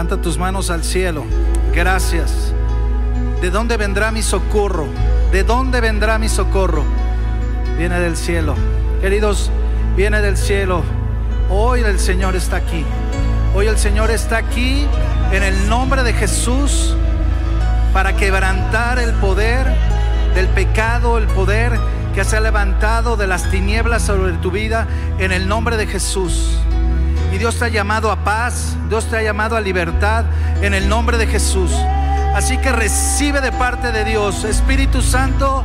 Levanta tus manos al cielo. Gracias. ¿De dónde vendrá mi socorro? ¿De dónde vendrá mi socorro? Viene del cielo. Queridos, viene del cielo. Hoy el Señor está aquí. Hoy el Señor está aquí en el nombre de Jesús para quebrantar el poder del pecado, el poder que se ha levantado de las tinieblas sobre tu vida en el nombre de Jesús. Y Dios te ha llamado a paz, Dios te ha llamado a libertad en el nombre de Jesús. Así que recibe de parte de Dios, Espíritu Santo,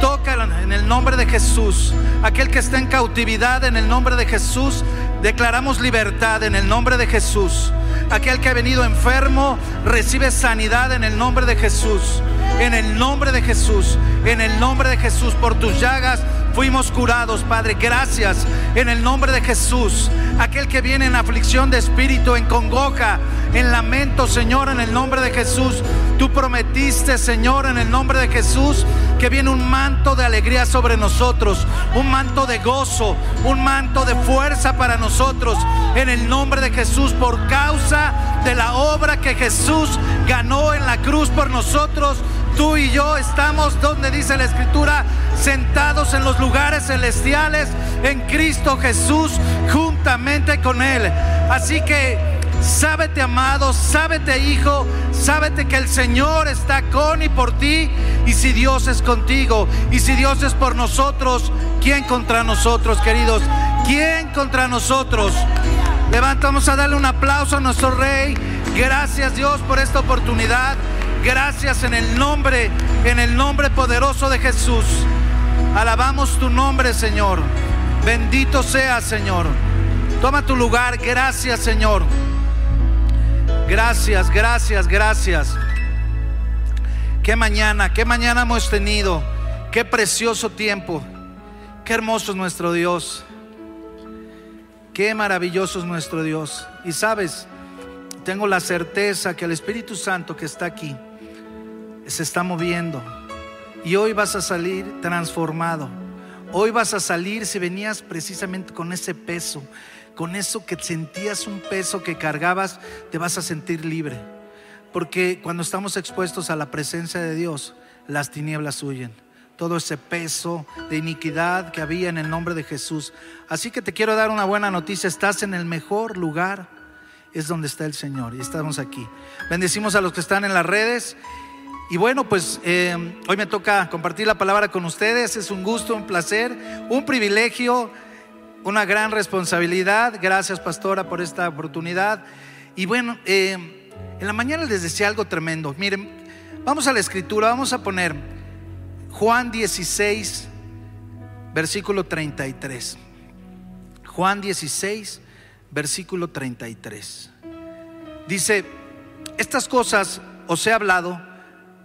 toca en el nombre de Jesús. Aquel que está en cautividad en el nombre de Jesús, declaramos libertad en el nombre de Jesús. Aquel que ha venido enfermo, recibe sanidad en el nombre de Jesús. En el nombre de Jesús, en el nombre de Jesús, por tus llagas fuimos curados, Padre. Gracias en el nombre de Jesús. Aquel que viene en aflicción de espíritu, en congoja, en lamento, Señor, en el nombre de Jesús. Tú prometiste, Señor, en el nombre de Jesús, que viene un manto de alegría sobre nosotros, un manto de gozo, un manto de fuerza para nosotros, en el nombre de Jesús, por causa de la obra que Jesús ganó en la cruz por nosotros. Tú y yo estamos donde dice la escritura, sentados en los lugares celestiales en Cristo Jesús juntamente con Él. Así que sábete amado, sábete hijo, sábete que el Señor está con y por ti. Y si Dios es contigo y si Dios es por nosotros, ¿quién contra nosotros, queridos? ¿Quién contra nosotros? Levantamos a darle un aplauso a nuestro Rey. Gracias Dios por esta oportunidad. Gracias en el nombre, en el nombre poderoso de Jesús. Alabamos tu nombre, Señor. Bendito sea, Señor. Toma tu lugar. Gracias, Señor. Gracias, gracias, gracias. Qué mañana, qué mañana hemos tenido. Qué precioso tiempo. Qué hermoso es nuestro Dios. Qué maravilloso es nuestro Dios. Y sabes, tengo la certeza que el Espíritu Santo que está aquí se está moviendo. Y hoy vas a salir transformado. Hoy vas a salir si venías precisamente con ese peso, con eso que sentías un peso que cargabas, te vas a sentir libre. Porque cuando estamos expuestos a la presencia de Dios, las tinieblas huyen. Todo ese peso de iniquidad que había en el nombre de Jesús. Así que te quiero dar una buena noticia. Estás en el mejor lugar. Es donde está el Señor. Y estamos aquí. Bendecimos a los que están en las redes. Y bueno, pues eh, hoy me toca compartir la palabra con ustedes. Es un gusto, un placer, un privilegio, una gran responsabilidad. Gracias, pastora, por esta oportunidad. Y bueno, eh, en la mañana les decía algo tremendo. Miren, vamos a la escritura, vamos a poner Juan 16, versículo 33. Juan 16, versículo 33. Dice, estas cosas os he hablado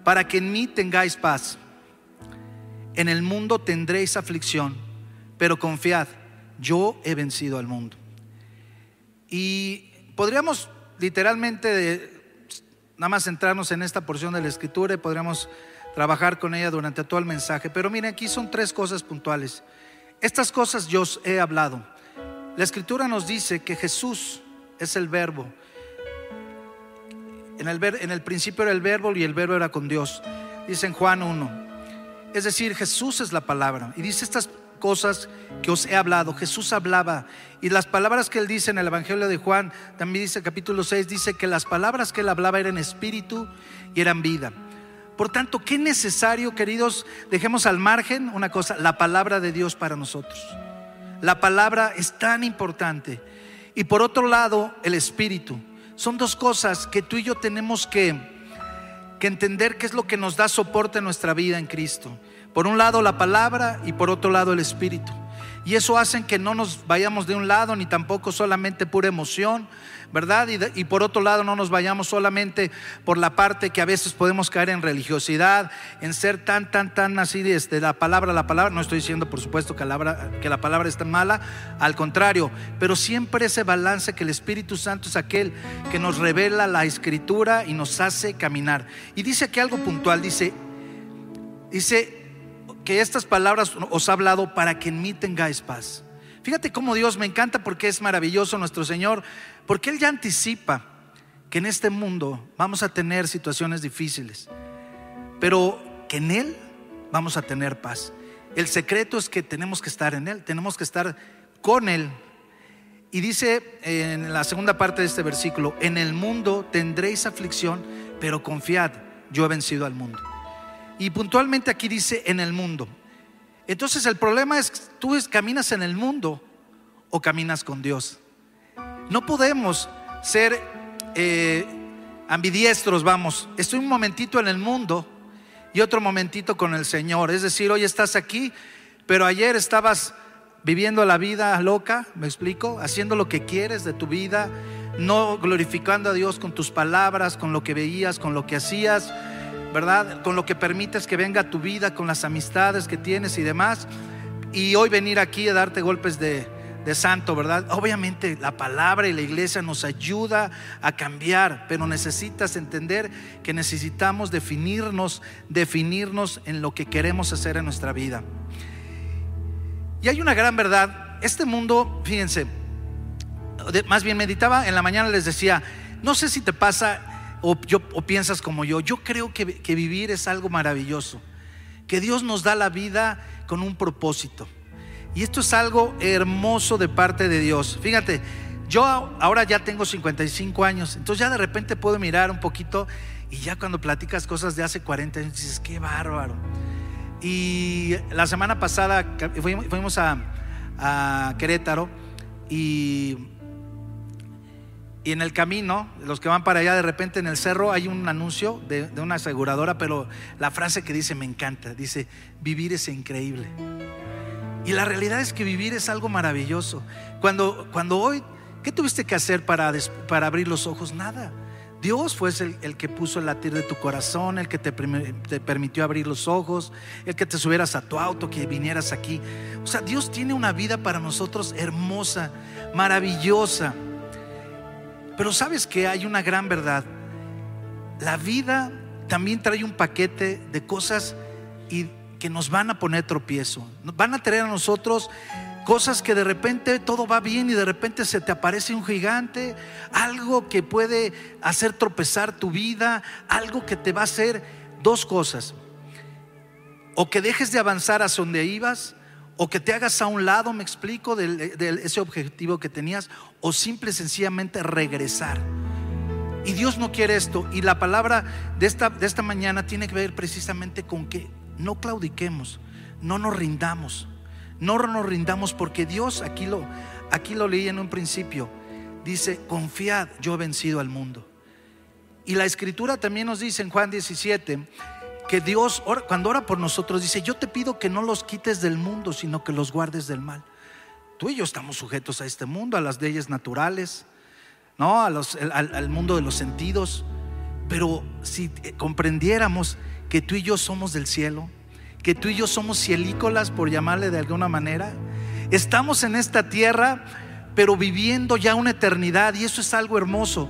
para que en mí tengáis paz. En el mundo tendréis aflicción, pero confiad, yo he vencido al mundo. Y podríamos literalmente nada más centrarnos en esta porción de la escritura y podríamos trabajar con ella durante todo el mensaje. Pero miren, aquí son tres cosas puntuales. Estas cosas yo os he hablado. La escritura nos dice que Jesús es el verbo en el, principio era el verbo y el verbo era con Dios. Dice en Juan 1. Es decir, Jesús es la palabra. Y dice estas cosas que os he hablado. Jesús hablaba. Y las palabras que él dice en el Evangelio de Juan, también dice capítulo 6, dice que las palabras que él hablaba eran espíritu y eran vida. Por tanto, qué necesario, queridos, dejemos al margen una cosa, la palabra de Dios para nosotros. La palabra es tan importante. Y por otro lado, el espíritu son dos cosas que tú y yo tenemos que, que entender qué es lo que nos da soporte en nuestra vida en Cristo. Por un lado la palabra y por otro lado el Espíritu. Y eso hace que no nos vayamos de un lado ni tampoco solamente pura emoción, ¿verdad? Y, por otro lado, no nos vayamos solamente por la parte que a veces podemos caer en religiosidad, en ser tan, tan, tan así de este, la palabra, la palabra. No estoy diciendo, por supuesto, que la, palabra, que la palabra es tan mala, al contrario, pero siempre ese balance que el Espíritu Santo es aquel que nos revela la escritura y nos hace caminar. Y dice aquí algo puntual, dice, dice que estas palabras os ha hablado para que en mí tengáis paz. Fíjate cómo Dios me encanta porque es maravilloso nuestro Señor, porque Él ya anticipa que en este mundo vamos a tener situaciones difíciles, pero que en Él vamos a tener paz. El secreto es que tenemos que estar en Él, tenemos que estar con Él. Y dice en la segunda parte de este versículo, en el mundo tendréis aflicción, pero confiad, yo he vencido al mundo. Y puntualmente aquí dice en el mundo. Entonces el problema es, tú caminas en el mundo o caminas con Dios. No podemos ser eh, ambidiestros, vamos. Estoy un momentito en el mundo y otro momentito con el Señor. Es decir, hoy estás aquí, pero ayer estabas viviendo la vida loca, me explico, haciendo lo que quieres de tu vida, no glorificando a Dios con tus palabras, con lo que veías, con lo que hacías, ¿verdad? Con lo que permites que venga a tu vida, con las amistades que tienes y demás. Y hoy venir aquí a darte golpes de, de santo, ¿verdad? Obviamente la palabra y la iglesia nos ayuda a cambiar, pero necesitas entender que necesitamos definirnos, definirnos en lo que queremos hacer en nuestra vida. Y hay una gran verdad, este mundo, fíjense, más bien meditaba en la mañana les decía, no sé si te pasa o, piensas como yo, yo creo que, que vivir es algo maravilloso, que Dios nos da la vida con un propósito. Y esto es algo hermoso de parte de Dios. Fíjate, yo ahora ya tengo 55 años, entonces ya de repente puedo mirar un poquito y ya cuando platicas cosas de hace 40 años dices, qué bárbaro. Y la semana pasada fuimos a, Querétaro y, y, en el camino, los que van para allá, de repente en el cerro hay un anuncio de, una aseguradora, pero la frase que dice me encanta, dice, vivir es increíble. Y la realidad es que vivir es algo maravilloso. Cuando, cuando hoy, ¿qué tuviste que hacer para, para abrir los ojos? Nada. Dios fue el, el, que puso el latir de tu corazón, el que te, te, permitió abrir los ojos, el que te subieras a tu auto, que vinieras aquí. O sea, Dios tiene una vida para nosotros hermosa, maravillosa. Pero sabes que hay una gran verdad. La vida también trae un paquete de cosas y que nos van a poner tropiezo. Van a traer a nosotros cosas que de repente todo va bien y de repente se te aparece un gigante, algo que puede hacer tropezar tu vida, algo que te va a hacer dos cosas. O que dejes de avanzar hacia donde ibas, o que te hagas a un lado, me explico, de, ese objetivo que tenías, o simple y sencillamente regresar. Y Dios no quiere esto. Y la palabra de esta, de esta mañana tiene que ver precisamente con que no claudiquemos, no nos rindamos, no nos rindamos porque Dios, aquí lo, aquí lo leí en un principio, dice, confiad, yo he vencido al mundo. Y la escritura también nos dice en Juan 17 que Dios, cuando ora por nosotros, dice, yo te pido que no los quites del mundo, sino que los guardes del mal. Tú y yo estamos sujetos a este mundo, a las leyes naturales, ¿no? al, al mundo de los sentidos. Pero si eh, comprendiéramos que tú y yo somos del cielo, que tú y yo somos cielícolas, por llamarle de alguna manera. Estamos en esta tierra, pero viviendo ya una eternidad, y eso es algo hermoso.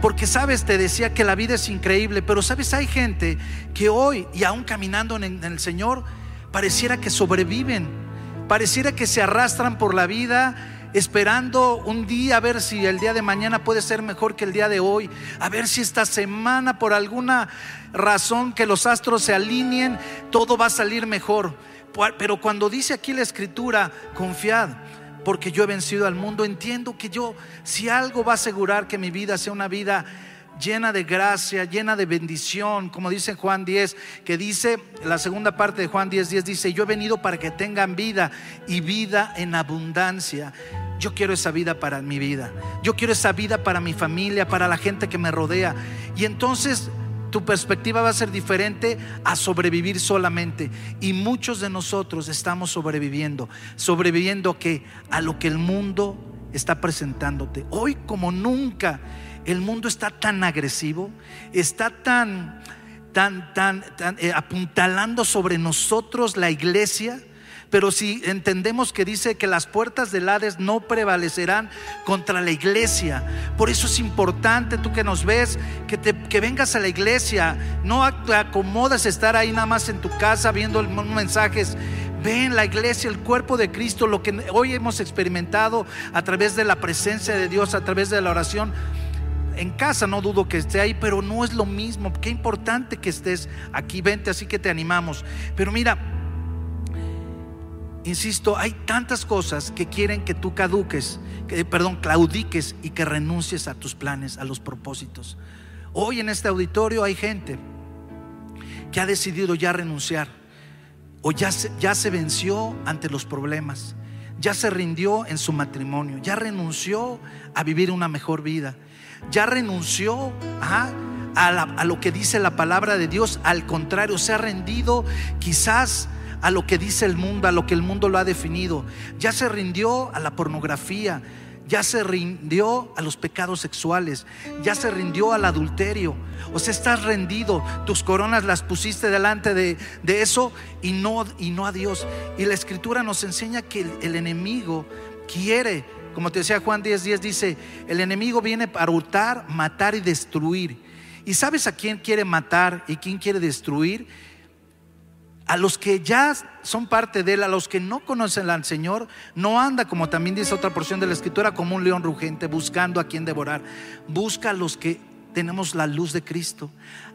Porque sabes, te decía que la vida es increíble, pero sabes, hay gente que hoy, y aún caminando en el Señor, pareciera que sobreviven, pareciera que se arrastran por la vida esperando un día a ver si el día de mañana puede ser mejor que el día de hoy, a ver si esta semana por alguna razón que los astros se alineen, todo va a salir mejor. Pero cuando dice aquí la escritura, confiad, porque yo he vencido al mundo, entiendo que yo, si algo va a asegurar que mi vida sea una vida llena de gracia, llena de bendición, como dice Juan 10, que dice, la segunda parte de Juan 10, 10 dice, yo he venido para que tengan vida y vida en abundancia. Yo quiero esa vida para mi vida. Yo quiero esa vida para mi familia, para la gente que me rodea. Y entonces tu perspectiva va a ser diferente a sobrevivir solamente. Y muchos de nosotros estamos sobreviviendo. Sobreviviendo que a lo que el mundo está presentándote. Hoy como nunca el mundo está tan agresivo, está tan, tan, tan, tan eh, apuntalando sobre nosotros la iglesia. Pero si entendemos que dice que las puertas del Hades no prevalecerán contra la iglesia, por eso es importante tú que nos ves, que, te, que vengas a la iglesia, no te acomodas estar ahí nada más en tu casa viendo mensajes. Ven la iglesia, el cuerpo de Cristo, lo que hoy hemos experimentado a través de la presencia de Dios, a través de la oración en casa no dudo que esté ahí, pero no es lo mismo. Qué importante que estés aquí, vente, así que te animamos. Pero mira, insisto, hay tantas cosas que quieren que tú caduques, que, perdón, claudiques y que renuncies a tus planes, a los propósitos. Hoy en este auditorio hay gente que ha decidido ya renunciar o ya se, ya se venció ante los problemas, ya se rindió en su matrimonio, ya renunció a vivir una mejor vida, ya renunció a, a lo que dice la palabra de Dios, al contrario, se ha rendido quizás a lo que dice el mundo, a lo que el mundo lo ha definido. Ya se rindió a la pornografía, ya se rindió a los pecados sexuales, ya se rindió al adulterio. O sea, estás rendido, tus coronas las pusiste delante de, eso y no, y no a Dios. Y la escritura nos enseña que el, enemigo quiere, como te decía Juan 10:10, 10, dice, el enemigo viene para hurtar, matar y destruir. ¿Y sabes a quién quiere matar y quién quiere destruir? A los que ya son parte de él, a los que no conocen al Señor, no anda como también dice otra porción de la escritura, como un león rugente buscando a quien devorar. Busca a los que tenemos la luz de Cristo.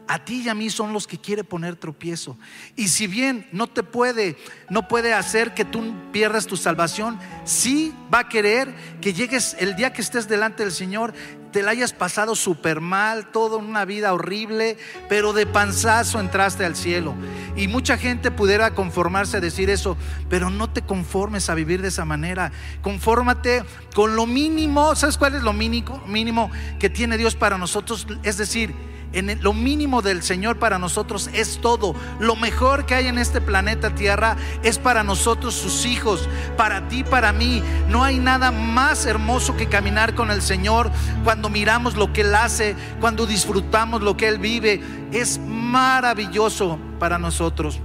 A ti y a mí son los que quiere poner tropiezo. Y si bien no te puede, no puede hacer que tú pierdas tu salvación, sí va a querer que llegues el día que estés delante del Señor, te la hayas pasado súper mal, toda una vida horrible, pero de panzazo entraste al cielo. Y mucha gente pudiera conformarse a decir eso, pero no te conformes a vivir de esa manera. Confórmate con lo mínimo. ¿Sabes cuál es lo mínimo, mínimo que tiene Dios para nosotros? Es decir, en lo mínimo del Señor para nosotros es todo. Lo mejor que hay en este planeta Tierra es para nosotros sus hijos, para ti, para mí. No hay nada más hermoso que caminar con el Señor cuando miramos lo que Él hace, cuando disfrutamos lo que Él vive. Es maravilloso para nosotros.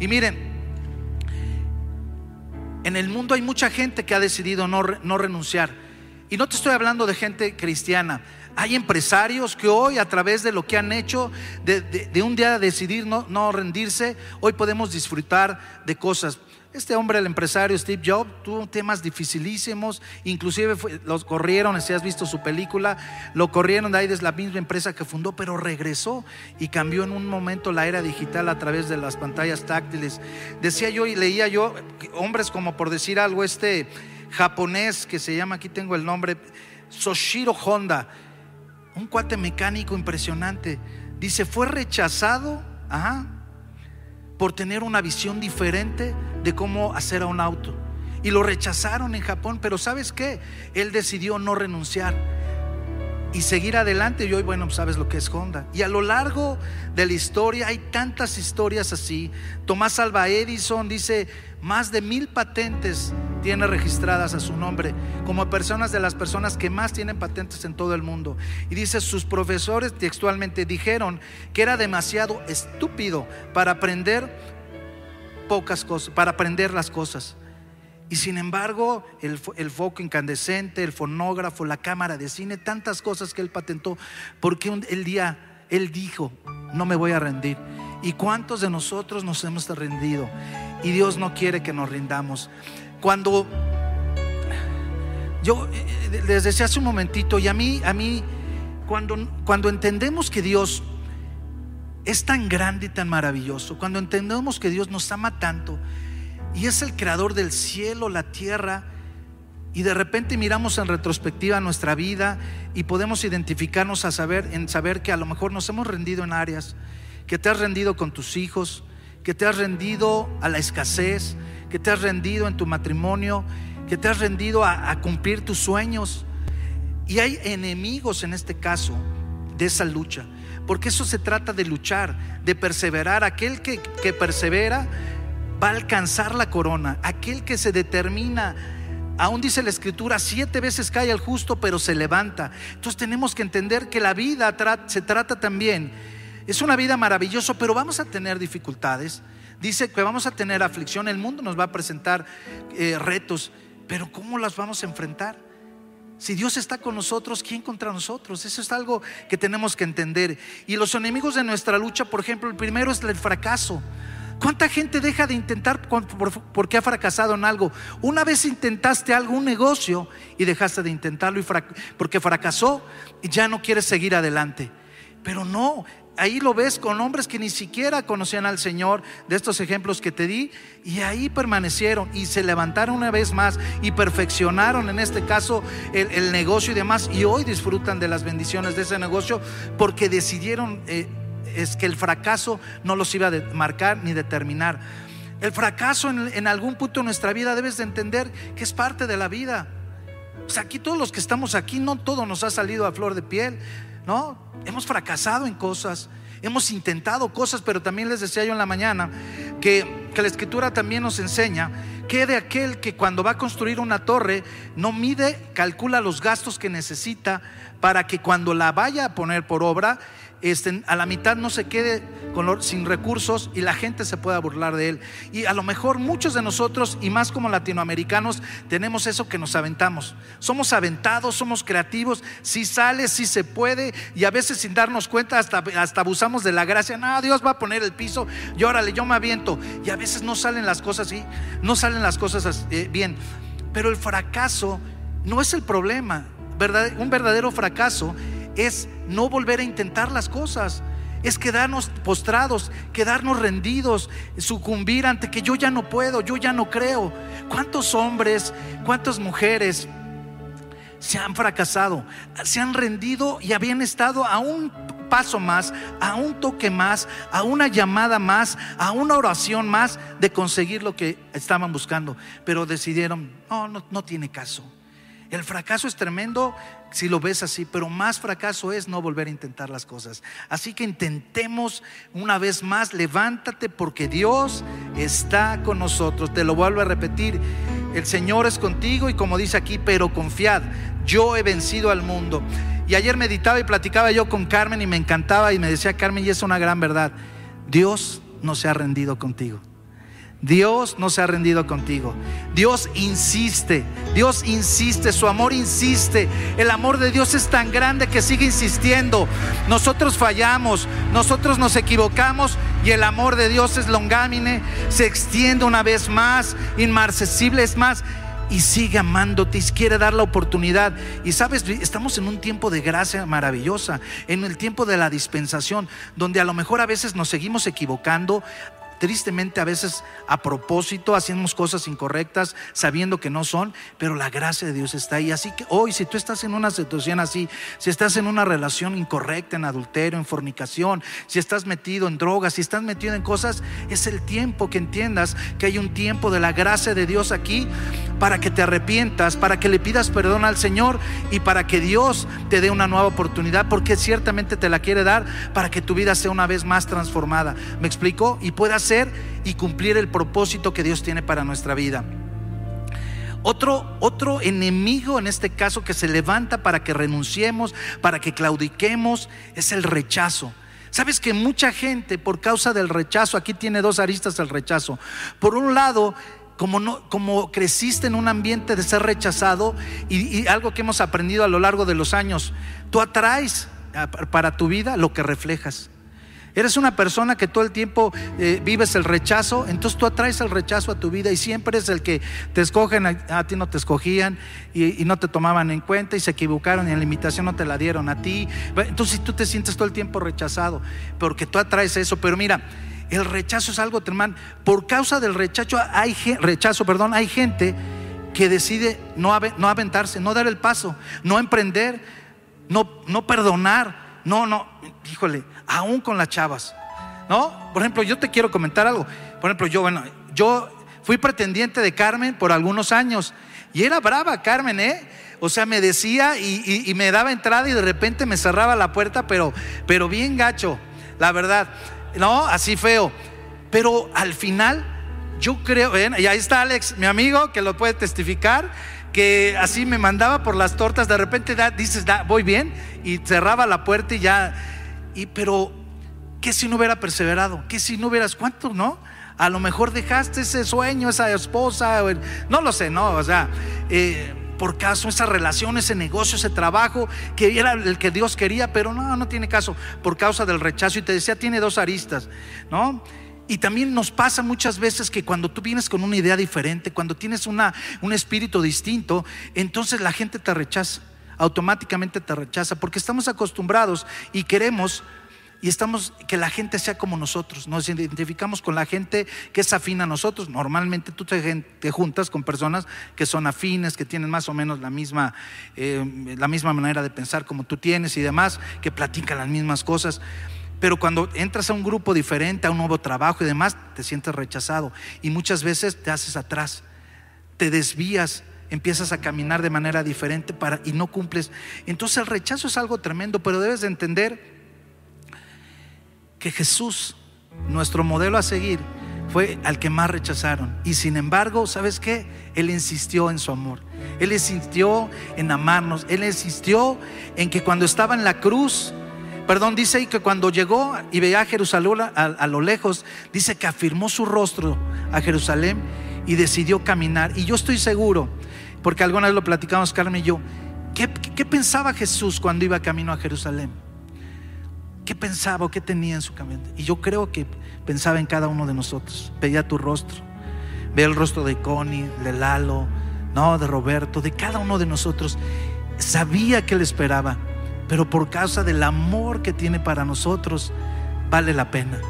Y miren, en el mundo hay mucha gente que ha decidido no, no renunciar. Y no te estoy hablando de gente cristiana. Hay empresarios que hoy a través de lo que han hecho, de, un día decidir no, rendirse, hoy podemos disfrutar de cosas. Este hombre, el empresario Steve Jobs, tuvo temas dificilísimos, inclusive los corrieron, si has visto su película, lo corrieron de ahí desde la misma empresa que fundó, pero regresó y cambió en un momento la era digital a través de las pantallas táctiles. Decía yo y leía yo, hombres como por decir algo, este japonés que se llama, aquí tengo el nombre, Soshiro Honda, un cuate mecánico impresionante. Dice, fue rechazado por tener una visión diferente de cómo hacer a un auto. Y lo rechazaron en Japón, pero ¿sabes qué? Él decidió no renunciar y seguir adelante. Y hoy, bueno, sabes lo que es Honda. Y a lo largo de la historia hay tantas historias así. Tomás Alba Edison dice, más de mil patentes tiene registradas a su nombre, como personas de las personas que más tienen patentes en todo el mundo. Y dice, sus profesores textualmente dijeron que era demasiado estúpido para aprender pocas cosas, para aprender las cosas. Y sin embargo, el, foco incandescente, el fonógrafo, la cámara de cine, tantas cosas que él patentó, porque el día él dijo, no me voy a rendir. ¿Y cuántos de nosotros nos hemos rendido? Y Dios no quiere que nos rindamos. Cuando yo eh, les decía hace un momentito, y a mí, a mí, cuando, cuando entendemos que Dios es tan grande y tan maravilloso, cuando entendemos que Dios nos ama tanto, y es el creador del cielo, la tierra. Y de repente miramos en retrospectiva nuestra vida y podemos identificarnos a saber, en saber que a lo mejor nos hemos rendido en áreas, que te has rendido con tus hijos, que te has rendido a la escasez, que te has rendido en tu matrimonio, que te has rendido a, cumplir tus sueños. Y hay enemigos en este caso de esa lucha, porque eso se trata de luchar, de perseverar. Aquel que, que persevera va a alcanzar la corona. Aquel que se determina, aún dice la escritura, siete veces cae el justo, pero se levanta. Entonces tenemos que entender que la vida se trata también. Es una vida maravillosa, pero vamos a tener dificultades. Dice que vamos a tener aflicción, el mundo nos va a presentar eh, retos, pero ¿cómo las vamos a enfrentar? Si Dios está con nosotros, ¿quién contra nosotros? Eso es algo que tenemos que entender. Y los enemigos de nuestra lucha, por ejemplo, el primero es el fracaso. ¿Cuánta gente deja de intentar porque ha fracasado en algo? Una vez intentaste algo, un negocio, y dejaste de intentarlo y porque fracasó y ya no quieres seguir adelante. Pero no, ahí lo ves con hombres que ni siquiera conocían al Señor, de estos ejemplos que te di, y ahí permanecieron y se levantaron una vez más y perfeccionaron en este caso el, negocio y demás, y hoy disfrutan de las bendiciones de ese negocio porque decidieron eh, es que el fracaso no los iba a marcar ni determinar. El fracaso en, en algún punto de nuestra vida debes de entender que es parte de la vida. O sea, aquí todos los que estamos aquí, no todo nos ha salido a flor de piel. ¿No? Hemos fracasado en cosas, hemos intentado cosas, pero también les decía yo en la mañana que, que la escritura también nos enseña que de aquel que cuando va a construir una torre no mide, calcula los gastos que necesita para que cuando la vaya a poner por obra, este, a la mitad no se quede sin recursos y la gente se pueda burlar de él. Y a lo mejor muchos de nosotros, y más como latinoamericanos, tenemos eso que nos aventamos. Somos aventados, somos creativos, si sale, si se puede, y a veces sin darnos cuenta hasta, hasta abusamos de la gracia. No, Dios va a poner el piso y órale, yo me aviento. Y a veces no salen las cosas así, no salen las cosas eh, bien. Pero el fracaso no es el problema. un verdadero fracaso es no volver a intentar las cosas. Es quedarnos postrados, quedarnos rendidos, sucumbir ante que yo ya no puedo, yo ya no creo. ¿Cuántos hombres, cuántas mujeres se han fracasado, se han rendido y habían estado a un paso más, a un toque más, a una llamada más, a una oración más de conseguir lo que estaban buscando? Pero decidieron, no, no, tiene caso. El fracaso es tremendo si lo ves así, pero más fracaso es no volver a intentar las cosas. Así que intentemos una vez más, levántate porque Dios está con nosotros. Te lo vuelvo a repetir, el Señor es contigo y como dice aquí, pero confiad, yo he vencido al mundo. Y ayer meditaba y platicaba yo con Carmen y me encantaba y me decía Carmen, y es una gran verdad, Dios no se ha rendido contigo. Dios no se ha rendido contigo. Dios insiste, Dios insiste, su amor insiste. El amor de Dios es tan grande que sigue insistiendo. Nosotros fallamos, nosotros nos equivocamos y el amor de Dios es longámine, se extiende una vez más, inmarcesible es más y sigue amándote y quiere dar la oportunidad. Y sabes, estamos en un tiempo de gracia maravillosa, en el tiempo de la dispensación, donde a lo mejor a veces nos seguimos equivocando, tristemente a veces a propósito hacemos cosas incorrectas sabiendo que no son, pero la gracia de Dios está ahí. Así que hoy, si tú estás en una situación así, si estás en una relación incorrecta, en adulterio, en fornicación, si estás metido en drogas, si estás metido en cosas, es el tiempo que entiendas que hay un tiempo de la gracia de Dios aquí para que te arrepientas, para que le pidas perdón al Señor y para que Dios te dé una nueva oportunidad, porque ciertamente te la quiere dar para que tu vida sea una vez más transformada. ¿Me explico? Y puedas y cumplir el propósito que Dios tiene para nuestra vida. Otro, otro enemigo en este caso que se levanta para que renunciemos, para que claudiquemos, es el rechazo. Sabes que mucha gente por causa del rechazo, aquí tiene dos aristas el rechazo. Por un lado, como, no, como creciste en un ambiente de ser rechazado y, y algo que hemos aprendido a lo largo de los años, tú atraes para tu vida lo que reflejas. Eres una persona que todo el tiempo eh, vives el rechazo, entonces tú atraes el rechazo a tu vida y siempre es el que te escogen, a, ti no te escogían y, no te tomaban en cuenta y se equivocaron y en la invitación no te la dieron a ti. Entonces tú te sientes todo el tiempo rechazado porque tú atraes eso. Pero mira, el rechazo es algo tremendo. Por causa del rechazo hay, rechazo, perdón, hay gente que decide no, no aventarse, no dar el paso, no emprender, no, no perdonar. No, no, híjole, aún con las chavas. ¿No? Por ejemplo, yo te quiero comentar algo. Por ejemplo, yo, bueno, yo fui pretendiente de Carmen por algunos años y era brava Carmen, ¿eh? O sea, me decía y, me daba entrada y de repente me cerraba la puerta, pero, pero bien gacho, la verdad. No, así feo. Pero al final, yo creo, y ahí está Alex, mi amigo, que lo puede testificar, que así me mandaba por las tortas, de repente dices, da, voy bien, y cerraba la puerta y ya y, pero, ¿qué si no hubiera perseverado? ¿Qué si no hubieras, cuánto, no? A lo mejor dejaste ese sueño, esa esposa, no lo sé, no, o sea, eh, por caso, esa relación, ese negocio, ese trabajo que era el que Dios quería, pero no, no tiene caso, por causa del rechazo. Y te decía, tiene dos aristas, ¿no? Y también nos pasa muchas veces que cuando tú vienes con una idea diferente, cuando tienes una, un espíritu distinto, entonces la gente te rechaza, automáticamente te rechaza, porque estamos acostumbrados y queremos y estamos que la gente sea como nosotros. Nos identificamos con la gente que es afín a nosotros. Normalmente tú te, juntas con personas que son afines, que tienen más o menos la misma, eh, la misma manera de pensar como tú tienes y demás, que platican las mismas cosas. Pero cuando entras a un grupo diferente, a un nuevo trabajo y demás, te sientes rechazado. Y muchas veces te haces atrás, te desvías, empiezas a caminar de manera diferente para, y no cumples. Entonces el rechazo es algo tremendo, pero debes de entender que Jesús, nuestro modelo a seguir, fue al que más rechazaron. Y sin embargo, ¿sabes qué? Él insistió en su amor. Él insistió en amarnos. Él insistió en que cuando estaba en la cruz, perdón, dice y que cuando llegó y veía a Jerusalén a, lo lejos, dice que afirmó su rostro a Jerusalén y decidió caminar. Y yo estoy seguro, porque alguna vez lo platicamos Carmen y yo, ¿qué, pensaba Jesús cuando iba camino a Jerusalén? ¿Qué pensaba o qué tenía en su camino? Y yo creo que pensaba en cada uno de nosotros. Veía tu rostro. Veía el rostro de Connie, de Lalo, no, de Roberto, de cada uno de nosotros. Sabía que él esperaba pero por causa del amor que tiene para nosotros, vale la pena.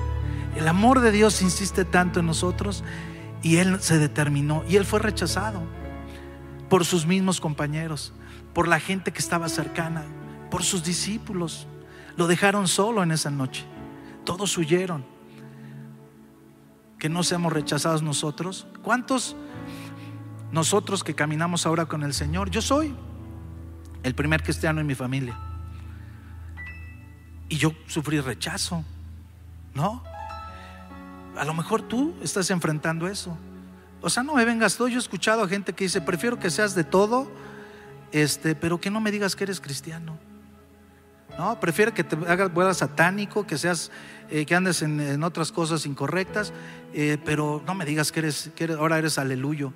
El amor de Dios insiste tanto en nosotros y Él se determinó y Él fue rechazado por sus mismos compañeros, por la gente que estaba cercana, por sus discípulos. Lo dejaron solo en esa noche. Todos huyeron. Que no seamos rechazados nosotros. ¿Cuántos nosotros que caminamos ahora con el Señor? Yo soy el primer cristiano en mi familia. Y yo sufrí rechazo, ¿no? A lo mejor tú estás enfrentando eso. O sea, no me vengas todo. Yo he escuchado a gente que dice, prefiero que seas de todo, este, pero que no me digas que eres cristiano. No, prefiero que te hagas vuelas satánico, que seas, eh, que andes en, otras cosas incorrectas, eh, pero no me digas que eres, que ahora eres aleluyo.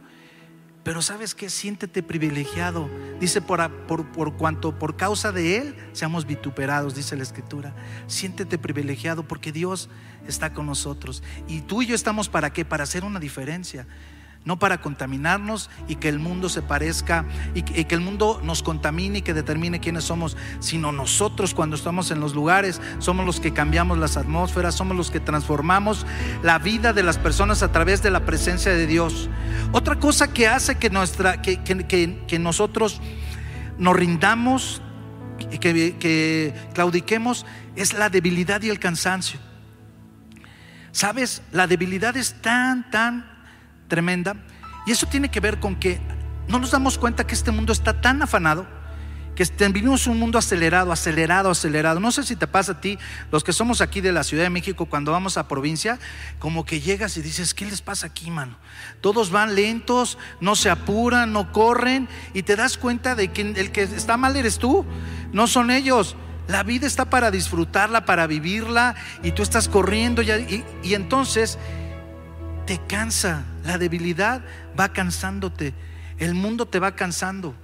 Pero sabes que siéntete privilegiado. Dice, por, por, por, cuanto por causa de Él seamos vituperados, dice la Escritura. Siéntete privilegiado porque Dios está con nosotros. Y tú y yo estamos para qué? Para hacer una diferencia no para contaminarnos y que el mundo se parezca y que, el mundo nos contamine y que determine quiénes somos, sino nosotros cuando estamos en los lugares somos los que cambiamos las atmósferas, somos los que transformamos la vida de las personas a través de la presencia de Dios. Otra cosa que hace que, nuestra, que, que nosotros nos rindamos y que, que claudiquemos es la debilidad y el cansancio. ¿Sabes? La debilidad es tan, tan tremenda. Y eso tiene que ver con que no nos damos cuenta que este mundo está tan afanado, que vivimos un mundo acelerado, acelerado, acelerado. No sé si te pasa a ti, los que somos aquí de la Ciudad de México, cuando vamos a provincia, como que llegas y dices, ¿qué les pasa aquí, mano? Todos van lentos, no se apuran, no corren, y te das cuenta de que el que está mal eres tú, no son ellos. La vida está para disfrutarla, para vivirla, y tú estás corriendo, y, y entonces te cansa. La debilidad va cansándote. El mundo te va cansando.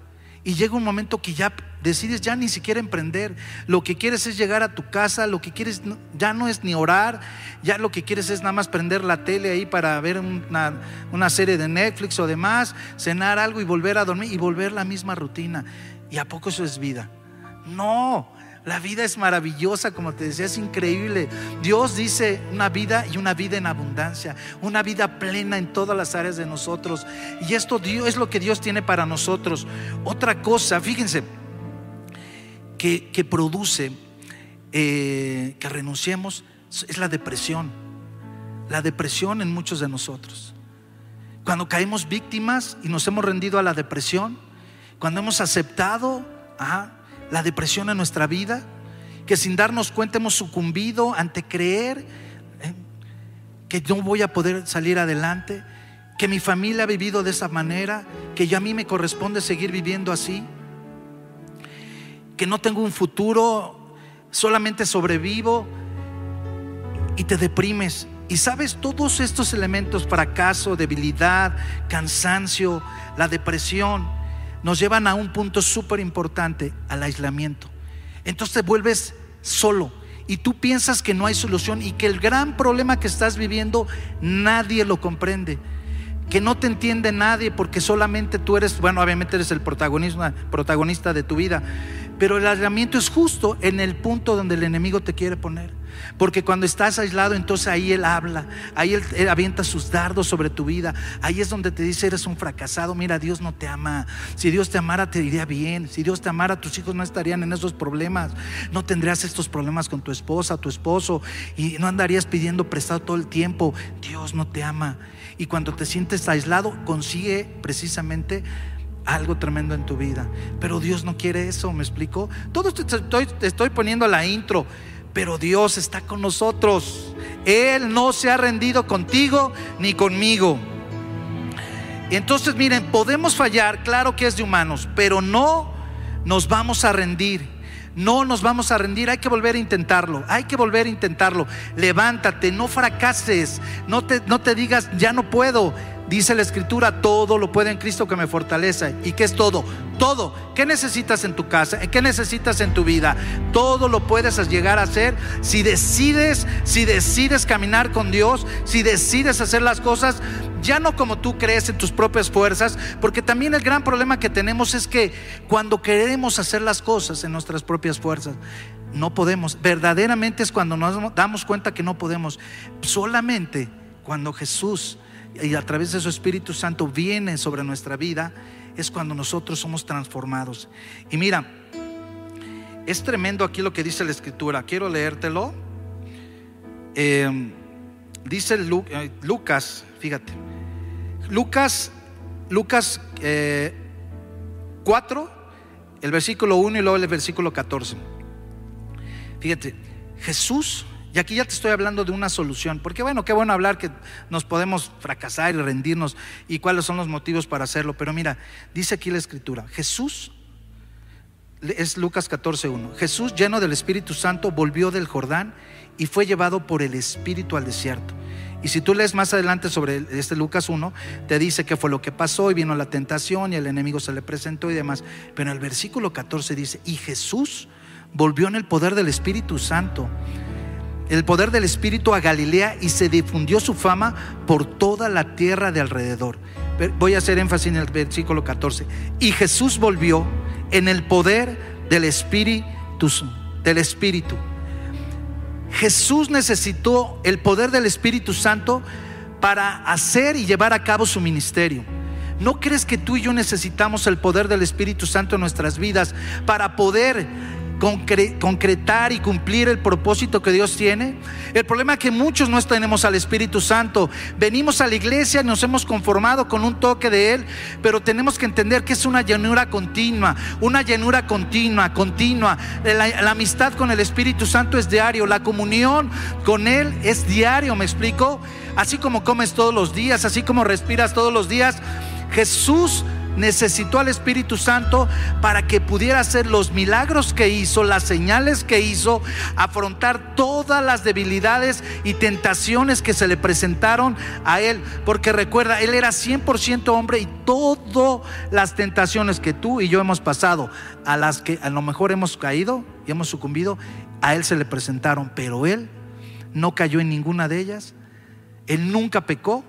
Y llega un momento que ya decides ya ni siquiera emprender. Lo que quieres es llegar a tu casa, lo que quieres ya no es ni orar, ya lo que quieres es nada más prender la tele ahí para ver una, una serie de Netflix o demás, cenar algo y volver a dormir y volver la misma rutina. ¿Y a poco eso es vida? No, la vida es maravillosa, como te decía, es increíble. Dios dice una vida y una vida en abundancia, una vida plena en todas las áreas de nosotros. Y esto es lo que Dios tiene para nosotros. Otra cosa, fíjense, que, produce eh, que renunciemos es la depresión. La depresión en muchos de nosotros. Cuando caemos víctimas y nos hemos rendido a la depresión, cuando hemos aceptado, la depresión en nuestra vida, que sin darnos cuenta hemos sucumbido ante creer ¿eh? que no voy a poder salir adelante, que mi familia ha vivido de esa manera, que ya a mí me corresponde seguir viviendo así, que no tengo un futuro, solamente sobrevivo y te deprimes. Y sabes, todos estos elementos, fracaso, debilidad, cansancio, la depresión, nos llevan a un punto súper importante, al aislamiento. Entonces te vuelves solo y tú piensas que no hay solución y que el gran problema que estás viviendo nadie lo comprende que no te entiende nadie porque solamente tú eres, bueno, obviamente eres el protagonista, protagonista de tu vida, pero el aislamiento es justo en el punto donde el enemigo te quiere poner. Porque cuando estás aislado, entonces ahí Él habla, ahí él, avienta sus dardos sobre tu vida. Ahí es donde te dice, eres un fracasado, mira, Dios no te ama. Si Dios te amara, te iría bien. Si Dios te amara, tus hijos no estarían en esos problemas. No tendrías estos problemas con tu esposa, tu esposo, y no andarías pidiendo prestado todo el tiempo. Dios no te ama. Y cuando te sientes aislado, consigue precisamente algo tremendo en tu vida. Pero Dios no quiere eso, ¿me explico? Todo esto estoy poniendo la intro, pero Dios está con nosotros. Él no se ha rendido contigo ni conmigo. Entonces, miren, podemos fallar, claro que es de humanos, pero no nos vamos a rendir. No nos vamos a rendir, hay que volver a intentarlo, hay que volver a intentarlo. Levántate, no fracases, no te, no te digas, ya no puedo. Dice la escritura, todo lo puede en Cristo que me fortalece. ¿Y qué es todo? Todo. ¿Qué necesitas en tu casa? ¿Qué necesitas en tu vida? Todo lo puedes llegar a hacer si decides, si decides caminar con Dios, si decides hacer las cosas ya no como tú crees en tus propias fuerzas, porque también el gran problema que tenemos es que cuando queremos hacer las cosas en nuestras propias fuerzas, no podemos. Verdaderamente es cuando nos damos cuenta que no podemos. Solamente cuando Jesús y a través de su Espíritu Santo viene sobre nuestra vida, es cuando nosotros somos transformados. Y mira, es tremendo aquí lo que dice la Escritura. Quiero leértelo. Eh, dice eh, Lucas, fíjate, Lucas, Lucas 4, eh, el versículo 1 y luego el versículo 14. Fíjate, Jesús y aquí ya te estoy hablando de una solución, porque bueno, qué bueno hablar que nos podemos fracasar y rendirnos y cuáles son los motivos para hacerlo, pero mira, dice aquí la escritura, Jesús, es Lucas 14.1, Jesús lleno del Espíritu Santo volvió del Jordán y fue llevado por el Espíritu al desierto. Y si tú lees más adelante sobre este Lucas 1, te dice que fue lo que pasó y vino la tentación y el enemigo se le presentó y demás. Pero en el versículo 14 dice, y Jesús volvió en el poder del Espíritu Santo el poder del Espíritu a Galilea y se difundió su fama por toda la tierra de alrededor. Voy a hacer énfasis en el versículo 14. Y Jesús volvió en el poder del Espíritu. Del Espíritu. Jesús necesitó el poder del Espíritu Santo para hacer y llevar a cabo su ministerio. ¿No crees que tú y yo necesitamos el poder del Espíritu Santo en nuestras vidas para poder concretar y cumplir el propósito que Dios tiene. El problema es que muchos no tenemos al Espíritu Santo. Venimos a la iglesia y nos hemos conformado con un toque de Él, pero tenemos que entender que es una llenura continua, una llenura continua, continua. La, la amistad con el Espíritu Santo es diario, la comunión con Él es diario, ¿me explico? Así como comes todos los días, así como respiras todos los días, Jesús necesitó al Espíritu Santo para que pudiera hacer los milagros que hizo, las señales que hizo, afrontar todas las debilidades y tentaciones que se le presentaron a él. Porque recuerda, él era 100% hombre y todas las tentaciones que tú y yo hemos pasado, a las que a lo mejor hemos caído y hemos sucumbido, a él se le presentaron, pero él no cayó en ninguna de ellas. Él nunca pecó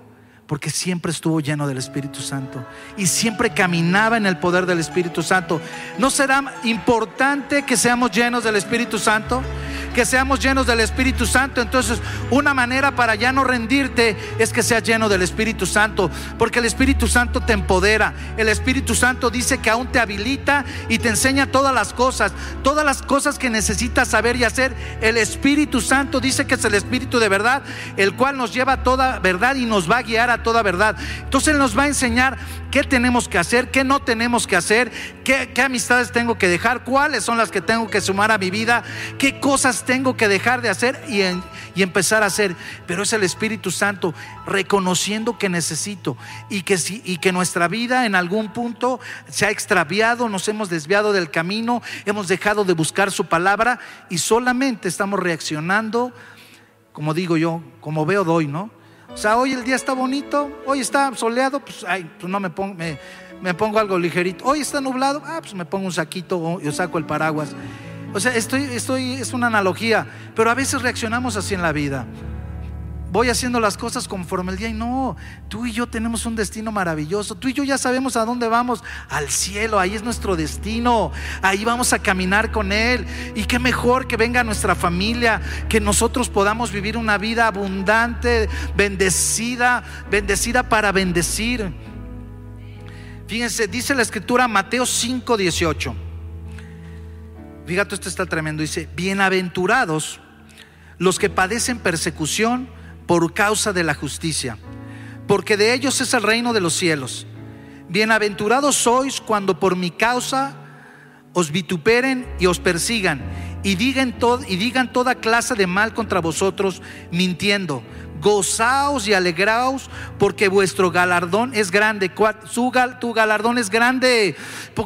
porque siempre estuvo lleno del Espíritu Santo y siempre caminaba en el poder del Espíritu Santo. ¿No será importante que seamos llenos del Espíritu Santo? Que seamos llenos del Espíritu Santo. Entonces, una manera para ya no rendirte es que seas lleno del Espíritu Santo, porque el Espíritu Santo te empodera. El Espíritu Santo dice que aún te habilita y te enseña todas las cosas, todas las cosas que necesitas saber y hacer. El Espíritu Santo dice que es el Espíritu de verdad, el cual nos lleva a toda verdad y nos va a guiar a toda verdad. Entonces Él nos va a enseñar qué tenemos que hacer, qué no tenemos que hacer, qué, amistades tengo que dejar, cuáles son las que tengo que sumar a mi vida, qué cosas tengo que dejar de hacer y, empezar a hacer. Pero es el Espíritu Santo reconociendo que necesito y que, nuestra vida en algún punto se ha extraviado, nos hemos desviado del camino, hemos dejado de buscar su palabra y solamente estamos reaccionando, como digo yo, como veo doy, ¿no? O sea, hoy el día está bonito, hoy está soleado, pues, ay, pues no me pongo, pongo algo ligerito. Hoy está nublado, ah, pues me pongo un saquito o yo saco el paraguas. O sea, estoy, estoy, es una analogía, pero a veces reaccionamos así en la vida voy haciendo las cosas conforme el día y no, tú y yo tenemos un destino maravilloso, tú y yo ya sabemos a dónde vamos, al cielo, ahí es nuestro destino, ahí vamos a caminar con Él y qué mejor que venga nuestra familia, que nosotros podamos vivir una vida abundante, bendecida, bendecida para bendecir. Fíjense, dice la escritura Mateo 5, 18. Fíjate, esto está tremendo. Dice, bienaventurados los que padecen persecución por causa de la justicia, porque de ellos es el reino de los cielos. Bienaventurados sois cuando por mi causa os vituperen y os persigan y digan, y digan toda clase de mal contra vosotros, mintiendo gozaos y alegraos porque vuestro galardón es grande. tu galardón es grande.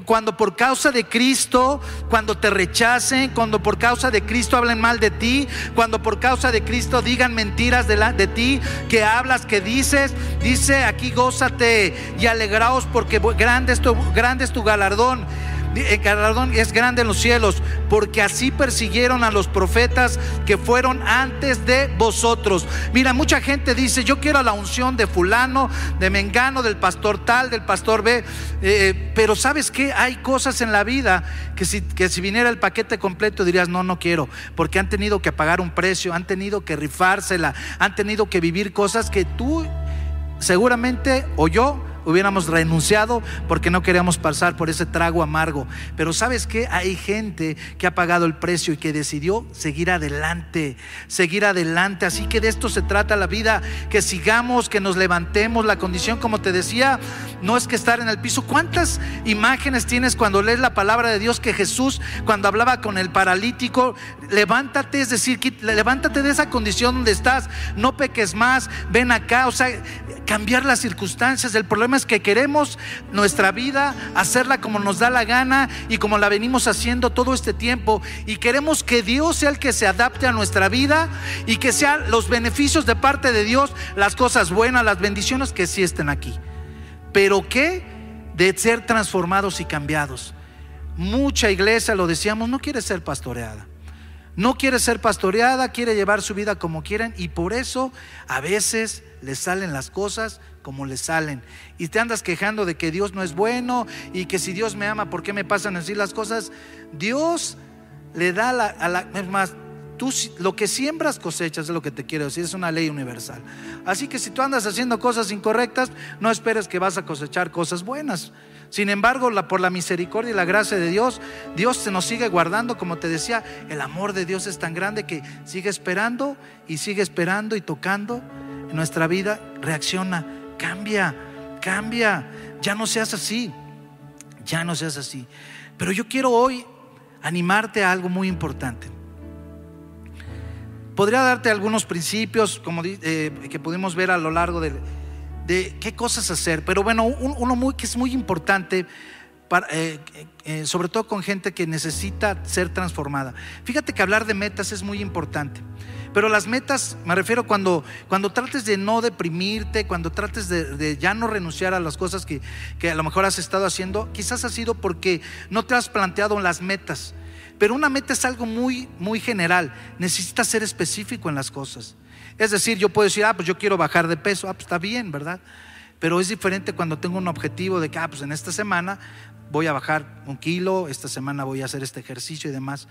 Cuando por causa de Cristo, cuando te rechacen, cuando por causa de Cristo hablen mal de ti, cuando por causa de Cristo digan mentiras de, de ti, que hablas, que dices, dice aquí gózate y alegraos porque grande es tu, grande es tu galardón el galardón es grande en los cielos, porque así persiguieron a los profetas que fueron antes de vosotros. Mira, mucha gente dice, yo quiero la unción de fulano, de Mengano, del pastor tal, del pastor B, eh, pero sabes que hay cosas en la vida que si, que si viniera el paquete completo dirías, no, no quiero, porque han tenido que pagar un precio, han tenido que rifársela, han tenido que vivir cosas que tú seguramente o yo hubiéramos renunciado porque no queríamos pasar por ese trago amargo. Pero sabes que hay gente que ha pagado el precio y que decidió seguir adelante, seguir adelante. Así que de esto se trata la vida, que sigamos, que nos levantemos. La condición, como te decía, no es que estar en el piso. ¿Cuántas imágenes tienes cuando lees la palabra de Dios que Jesús, cuando hablaba con el paralítico, levántate, es decir, levántate de esa condición donde estás, no peques más, ven acá, o sea, cambiar las circunstancias. El problema es que queremos nuestra vida hacerla como nos da la gana y como la venimos haciendo todo este tiempo. Y queremos que Dios sea el que se adapte a nuestra vida y que sean los beneficios de parte de Dios, las cosas buenas, las bendiciones que sí estén aquí. Pero que de ser transformados y cambiados. Mucha iglesia, lo decíamos, no quiere ser pastoreada. No quiere ser pastoreada, quiere llevar su vida como quieren y por eso a veces le salen las cosas como le salen. Y te andas quejando de que Dios no es bueno y que si Dios me ama, ¿por qué me pasan así las cosas? Dios le da a la... Es más, tú lo que siembras cosechas, es lo que te quiero decir, es una ley universal. Así que si tú andas haciendo cosas incorrectas, no esperes que vas a cosechar cosas buenas. Sin embargo, por la misericordia y la gracia de Dios, Dios se nos sigue guardando. Como te decía, el amor de Dios es tan grande que sigue esperando y sigue esperando y tocando nuestra vida. Reacciona, cambia, cambia. Ya no seas así, ya no seas así. Pero yo quiero hoy animarte a algo muy importante. Podría darte algunos principios como, eh, que pudimos ver a lo largo de qué cosas hacer. Pero bueno, uno muy, que es muy importante, eh, eh, sobre todo con gente que necesita ser transformada. Fíjate que hablar de metas es muy importante. Pero las metas, me refiero cuando, cuando trates de no deprimirte, cuando trates de, ya no renunciar a las cosas que, que, a lo mejor has estado haciendo, quizás ha sido porque no te has planteado las metas. Pero una meta es algo muy, muy general. Necesitas ser específico en las cosas. Es decir, yo puedo decir, ah, pues yo quiero bajar de peso, ah, pues está bien, ¿verdad? Pero es diferente cuando tengo un objetivo de que, ah, pues en esta semana voy a bajar un kilo, esta semana voy a hacer este ejercicio y demás.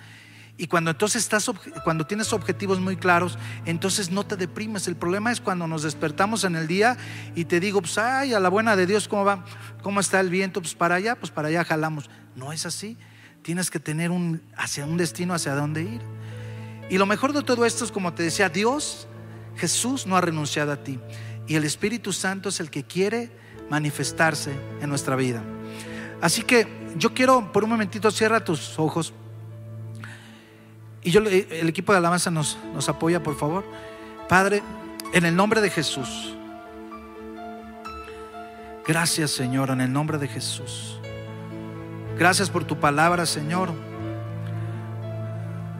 Y cuando entonces estás, cuando tienes objetivos muy claros, entonces no te deprimes. El problema es cuando nos despertamos en el día y te digo, pues, ay, a la buena de Dios, ¿cómo va? ¿Cómo está el viento? Pues para allá, pues para allá jalamos. No es así. Tienes que tener un, hacia un destino, hacia dónde ir. Y lo mejor de todo esto es, como te decía, Dios Jesús no ha renunciado a ti. Y el Espíritu Santo es el que quiere manifestarse en nuestra vida. Así que yo quiero, por un momentito, cierra tus ojos. Y yo, el equipo de alabanza nos, nos apoya, por favor. Padre, en el nombre de Jesús. Gracias, Señor, en el nombre de Jesús. Gracias por tu palabra, Señor.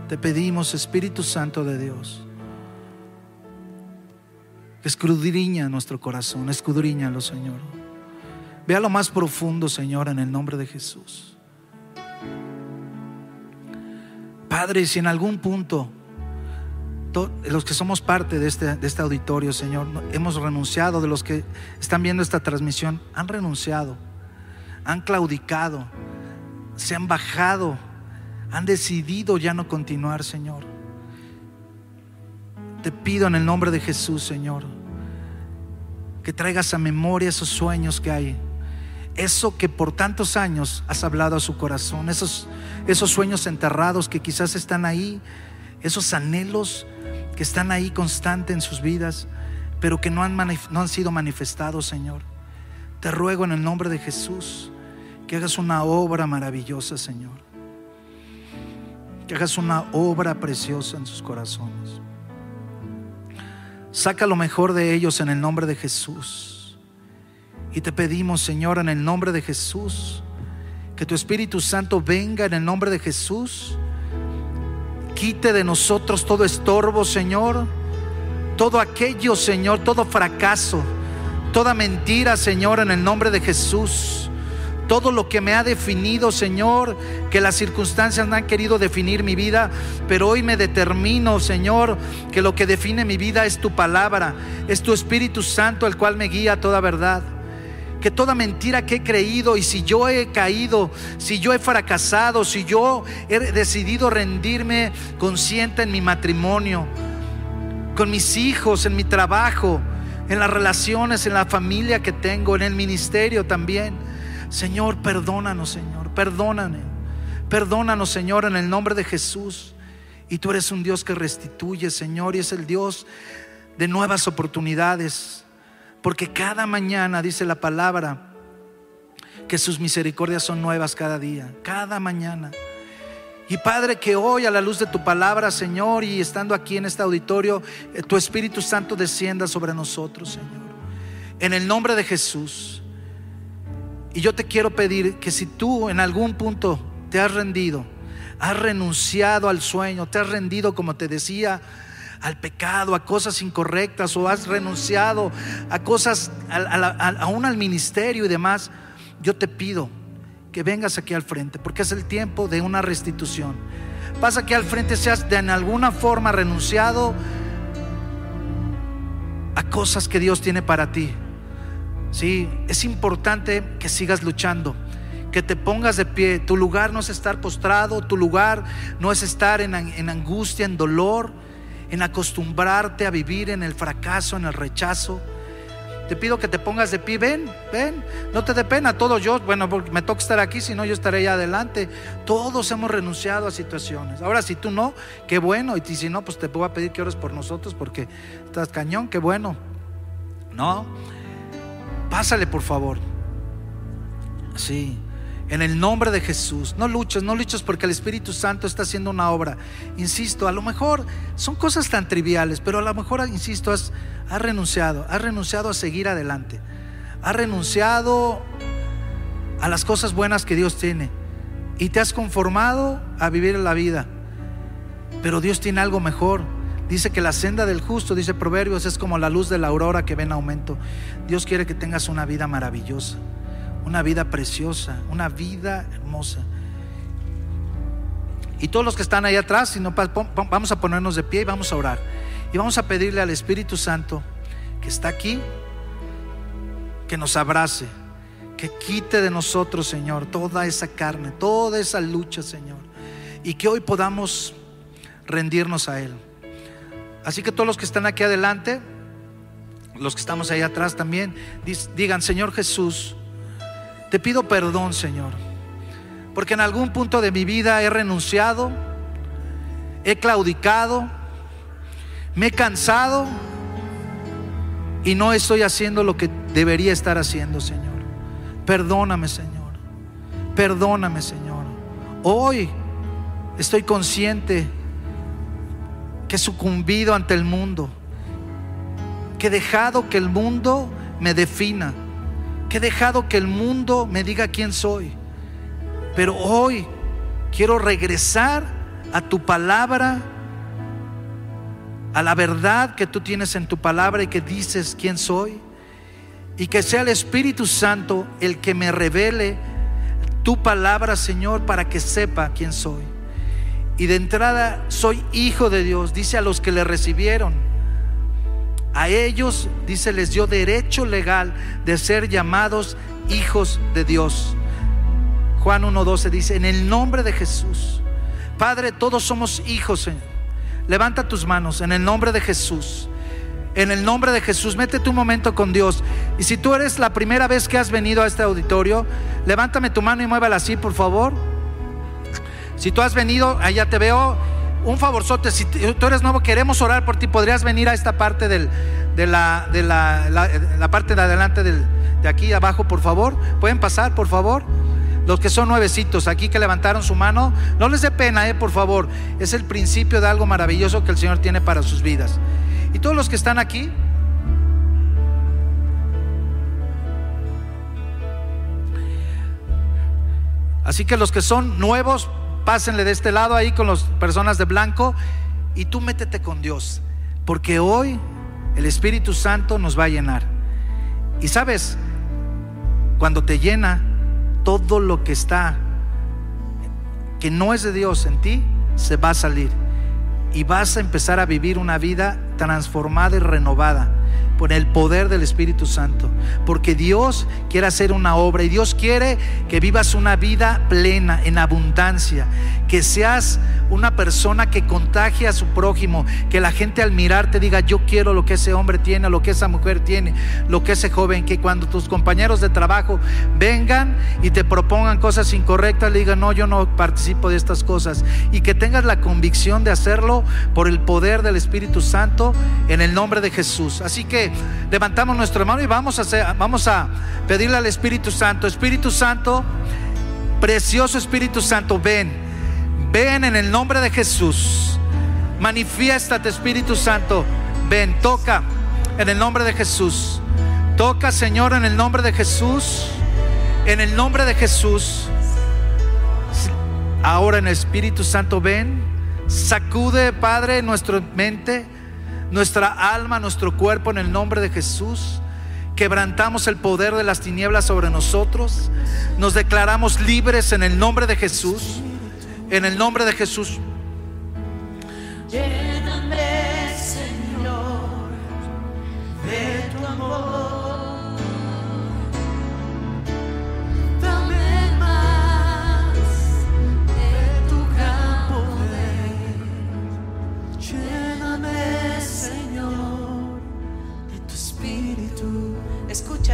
Te pedimos, Espíritu Santo de Dios Escudriña nuestro corazón, escudriñalo, Señor. Ve a lo más profundo, Señor, en el nombre de Jesús. Padre, si en algún punto los que somos parte de este, de este auditorio, Señor, hemos renunciado, de los que están viendo esta transmisión, han renunciado, han claudicado, se han bajado, han decidido ya no continuar, Señor. Te pido en el nombre de Jesús, Señor, que traigas a memoria esos sueños que hay, eso que por tantos años has hablado a su corazón, esos, esos sueños enterrados que quizás están ahí, esos anhelos que están ahí constante en sus vidas, pero que no han, no han sido manifestados, Señor. Te ruego en el nombre de Jesús que hagas una obra maravillosa, Señor. Que hagas una obra preciosa en sus corazones. Saca lo mejor de ellos en el nombre de Jesús. Y te pedimos, Señor, en el nombre de Jesús, que tu Espíritu Santo venga en el nombre de Jesús quite de nosotros todo estorbo, Señor. Todo aquello, Señor, todo fracaso, toda mentira, Señor, en el nombre de Jesús. Todo lo que me ha definido, Señor, que las circunstancias no han querido definir mi vida, pero hoy me determino, Señor, que lo que define mi vida es tu palabra, es tu Espíritu Santo, el cual me guía a toda verdad que toda mentira que he creído y si yo he caído, si yo he fracasado, si yo he decidido rendirme consciente en mi matrimonio, con mis hijos, en mi trabajo, en las relaciones, en la familia que tengo, en el ministerio también. Señor, perdónanos, Señor, perdóname. Perdónanos, Señor, en el nombre de Jesús. Y tú eres un Dios que restituye, Señor, y es el Dios de nuevas oportunidades. Porque cada mañana dice la palabra que sus misericordias son nuevas cada día, cada mañana. Y Padre, que hoy a la luz de tu palabra, Señor, y estando aquí en este auditorio, eh, tu Espíritu Santo descienda sobre nosotros, Señor. En el nombre de Jesús. Y yo te quiero pedir que si tú en algún punto te has rendido, has renunciado al sueño, te has rendido, como te decía, al pecado, a cosas incorrectas o has renunciado a cosas, aún al ministerio y demás, yo te pido que vengas aquí al frente, porque es el tiempo de una restitución. Pasa que al frente seas de en alguna forma renunciado a cosas que Dios tiene para ti. Sí, es importante que sigas luchando, que te pongas de pie. Tu lugar no es estar postrado, tu lugar no es estar en, en angustia, en dolor en acostumbrarte a vivir en el fracaso, en el rechazo. Te pido que te pongas de pie, ven, ven, no te dé pena, todos yo, bueno, me toca estar aquí, si no yo estaré allá adelante. Todos hemos renunciado a situaciones. Ahora, si tú no, qué bueno, y si no, pues te voy a pedir que ores por nosotros porque estás cañón, qué bueno. No, pásale por favor. Sí. En el nombre de Jesús. No luches, no luches porque el Espíritu Santo está haciendo una obra. Insisto, a lo mejor son cosas tan triviales, pero a lo mejor, insisto, has, renunciado, has renunciado a seguir adelante. Has renunciado a las cosas buenas que Dios tiene. Y te has conformado a vivir la vida. Pero Dios tiene algo mejor. Dice que la senda del justo, dice Proverbios, es como la luz de la aurora que ve en aumento. Dios quiere que tengas una vida maravillosa una vida preciosa, una vida hermosa. Y todos los que están ahí atrás, vamos a ponernos de pie y vamos a orar. Y vamos a pedirle al Espíritu Santo que está aquí, que nos abrace, que quite de nosotros, Señor, toda esa carne, toda esa lucha, Señor. Y que hoy podamos rendirnos a Él. Así que todos los que están aquí adelante, los que estamos ahí atrás también, digan, Señor Jesús, te pido perdón, Señor, porque en algún punto de mi vida he renunciado, he claudicado, me he cansado y no estoy haciendo lo que debería estar haciendo, Señor. Perdóname, Señor. Perdóname, Señor. Hoy estoy consciente que he sucumbido ante el mundo, que he dejado que el mundo me defina que he dejado que el mundo me diga quién soy. Pero hoy quiero regresar a tu palabra, a la verdad que tú tienes en tu palabra y que dices quién soy. Y que sea el Espíritu Santo el que me revele tu palabra, Señor, para que sepa quién soy. Y de entrada, soy hijo de Dios, dice a los que le recibieron. A ellos, dice, les dio derecho legal de ser llamados hijos de Dios. Juan 1.12 dice, en el nombre de Jesús. Padre, todos somos hijos, Levanta tus manos en el nombre de Jesús. En el nombre de Jesús, mete tu momento con Dios. Y si tú eres la primera vez que has venido a este auditorio, levántame tu mano y muévala así, por favor. Si tú has venido, allá te veo. Un favorzote, si tú eres nuevo, queremos orar por ti. Podrías venir a esta parte del, de, la, de la, la, parte de adelante del, de aquí abajo, por favor. ¿Pueden pasar, por favor? Los que son nuevecitos aquí que levantaron su mano, no les dé pena, eh, por favor. Es el principio de algo maravilloso que el Señor tiene para sus vidas. Y todos los que están aquí, Así que los que son nuevos, pásenle de este lado ahí con las personas de blanco y tú métete con Dios, porque hoy el Espíritu Santo nos va a llenar. Y sabes, cuando te llena, todo lo que está, que no es de Dios en ti, se va a salir. Y vas a empezar a vivir una vida transformada y renovada por el poder del Espíritu Santo. Porque Dios quiere hacer una obra y Dios quiere que vivas una vida plena, en abundancia. Que seas una persona que contagie a su prójimo. Que la gente al mirarte diga, yo quiero lo que ese hombre tiene, lo que esa mujer tiene, lo que ese joven. Que cuando tus compañeros de trabajo vengan y te propongan cosas incorrectas, le digan, no, yo no participo de estas cosas. Y que tengas la convicción de hacerlo por el poder del Espíritu Santo en el nombre de Jesús. Así que levantamos nuestra mano y vamos a, vamos a pedirle al Espíritu Santo, Espíritu Santo, precioso Espíritu Santo, ven, ven en el nombre de Jesús. Manifiéstate, Espíritu Santo, ven, toca en el nombre de Jesús. Toca, Señor, en el nombre de Jesús. En el nombre de Jesús. Ahora en el Espíritu Santo, ven. Sacude, Padre, nuestra mente nuestra alma, nuestro cuerpo en el nombre de Jesús. Quebrantamos el poder de las tinieblas sobre nosotros. Nos declaramos libres en el nombre de Jesús. En el nombre de Jesús.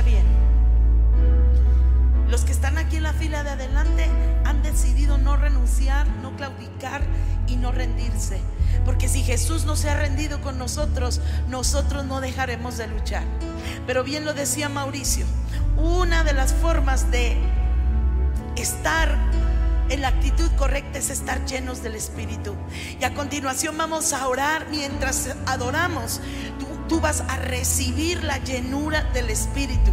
Bien. Los que están aquí en la fila de adelante han decidido no renunciar, no claudicar y no rendirse. Porque si Jesús no se ha rendido con nosotros, nosotros no dejaremos de luchar. Pero bien lo decía Mauricio, una de las formas de estar en la actitud correcta es estar llenos del Espíritu. Y a continuación vamos a orar mientras adoramos tú vas a recibir la llenura del Espíritu.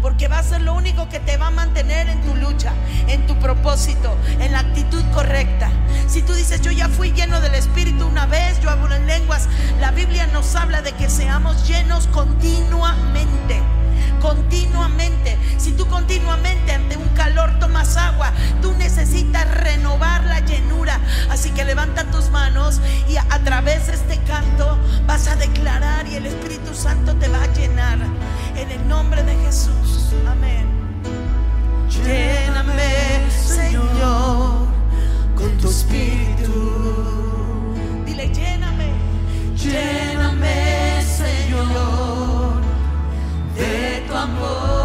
Porque va a ser lo único que te va a mantener en tu lucha, en tu propósito, en la actitud correcta. Si tú dices, yo ya fui lleno del Espíritu una vez, yo hablo en lenguas, la Biblia nos habla de que seamos llenos continuamente continuamente. Si tú continuamente ante un calor tomas agua, tú necesitas renovar la llenura. Así que levanta tus manos y a, través de este canto vas a declarar y el Espíritu Santo te va a llenar. En el nombre de Jesús. Amén. Lléname, Señor, con tu Espíritu. Dile, lléname. Lléname, amor.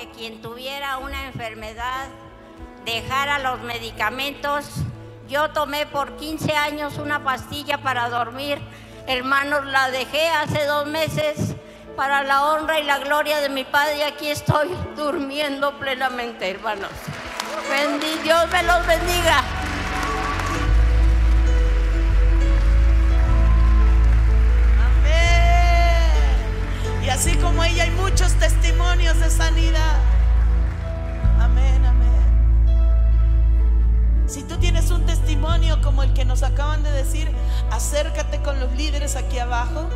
Que quien tuviera una enfermedad dejara los medicamentos. Yo tomé por 15 años una pastilla para dormir. Hermanos, la dejé hace dos meses para la honra y la gloria de mi Padre. Y aquí estoy durmiendo plenamente, hermanos. Dios me los bendiga. Y así como ella hay muchos testimonios de sanidad. Amén, amén. Si tú tienes un testimonio como el que nos acaban de decir, acércate con los líderes aquí abajo.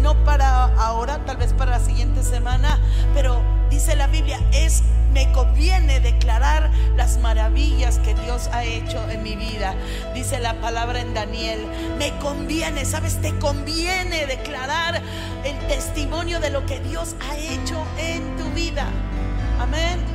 No para ahora, tal vez para la siguiente semana, pero dice la Biblia, es me conviene declarar las maravillas que Dios ha hecho en mi vida. Dice la palabra en Daniel, me conviene, sabes, te conviene declarar el testimonio de lo que Dios ha hecho en tu vida. Amén.